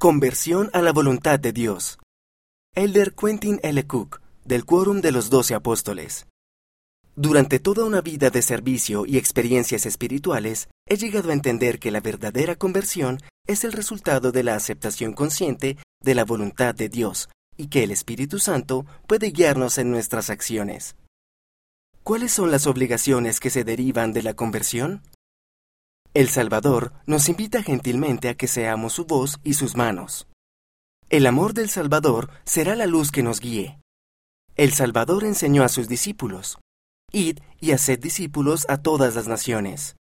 Conversión a la voluntad de Dios. Elder Quentin L. Cook, del Quórum de los Doce Apóstoles. Durante toda una vida de servicio y experiencias espirituales, he llegado a entender que la verdadera conversión es el resultado de la aceptación consciente de la voluntad de Dios y que el Espíritu Santo puede guiarnos en nuestras acciones. ¿Cuáles son las obligaciones que se derivan de la conversión? El Salvador nos invita gentilmente a que seamos su voz y sus manos. El amor del Salvador será la luz que nos guíe. El Salvador enseñó a sus discípulos, Id y haced discípulos a todas las naciones.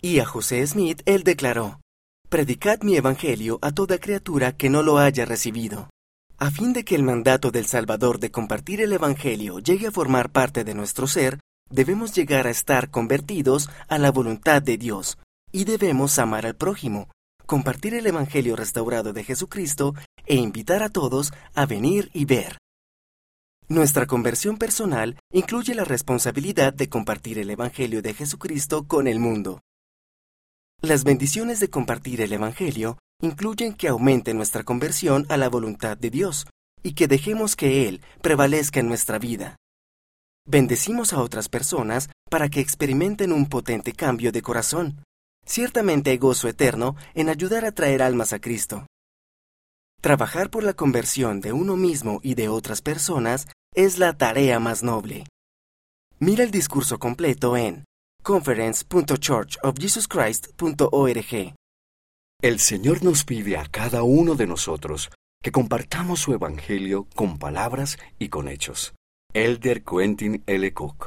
Y a José Smith él declaró, Predicad mi Evangelio a toda criatura que no lo haya recibido. A fin de que el mandato del Salvador de compartir el Evangelio llegue a formar parte de nuestro ser, debemos llegar a estar convertidos a la voluntad de Dios, y debemos amar al prójimo, compartir el Evangelio restaurado de Jesucristo e invitar a todos a venir y ver. Nuestra conversión personal incluye la responsabilidad de compartir el Evangelio de Jesucristo con el mundo. Las bendiciones de compartir el Evangelio incluyen que aumente nuestra conversión a la voluntad de Dios y que dejemos que Él prevalezca en nuestra vida. Bendecimos a otras personas para que experimenten un potente cambio de corazón, Ciertamente hay gozo eterno en ayudar a traer almas a Cristo. Trabajar por la conversión de uno mismo y de otras personas es la tarea más noble. Mira el discurso completo en conference.churchofjesuschrist.org. El Señor nos pide a cada uno de nosotros que compartamos su Evangelio con palabras y con hechos. Elder Quentin L. Cook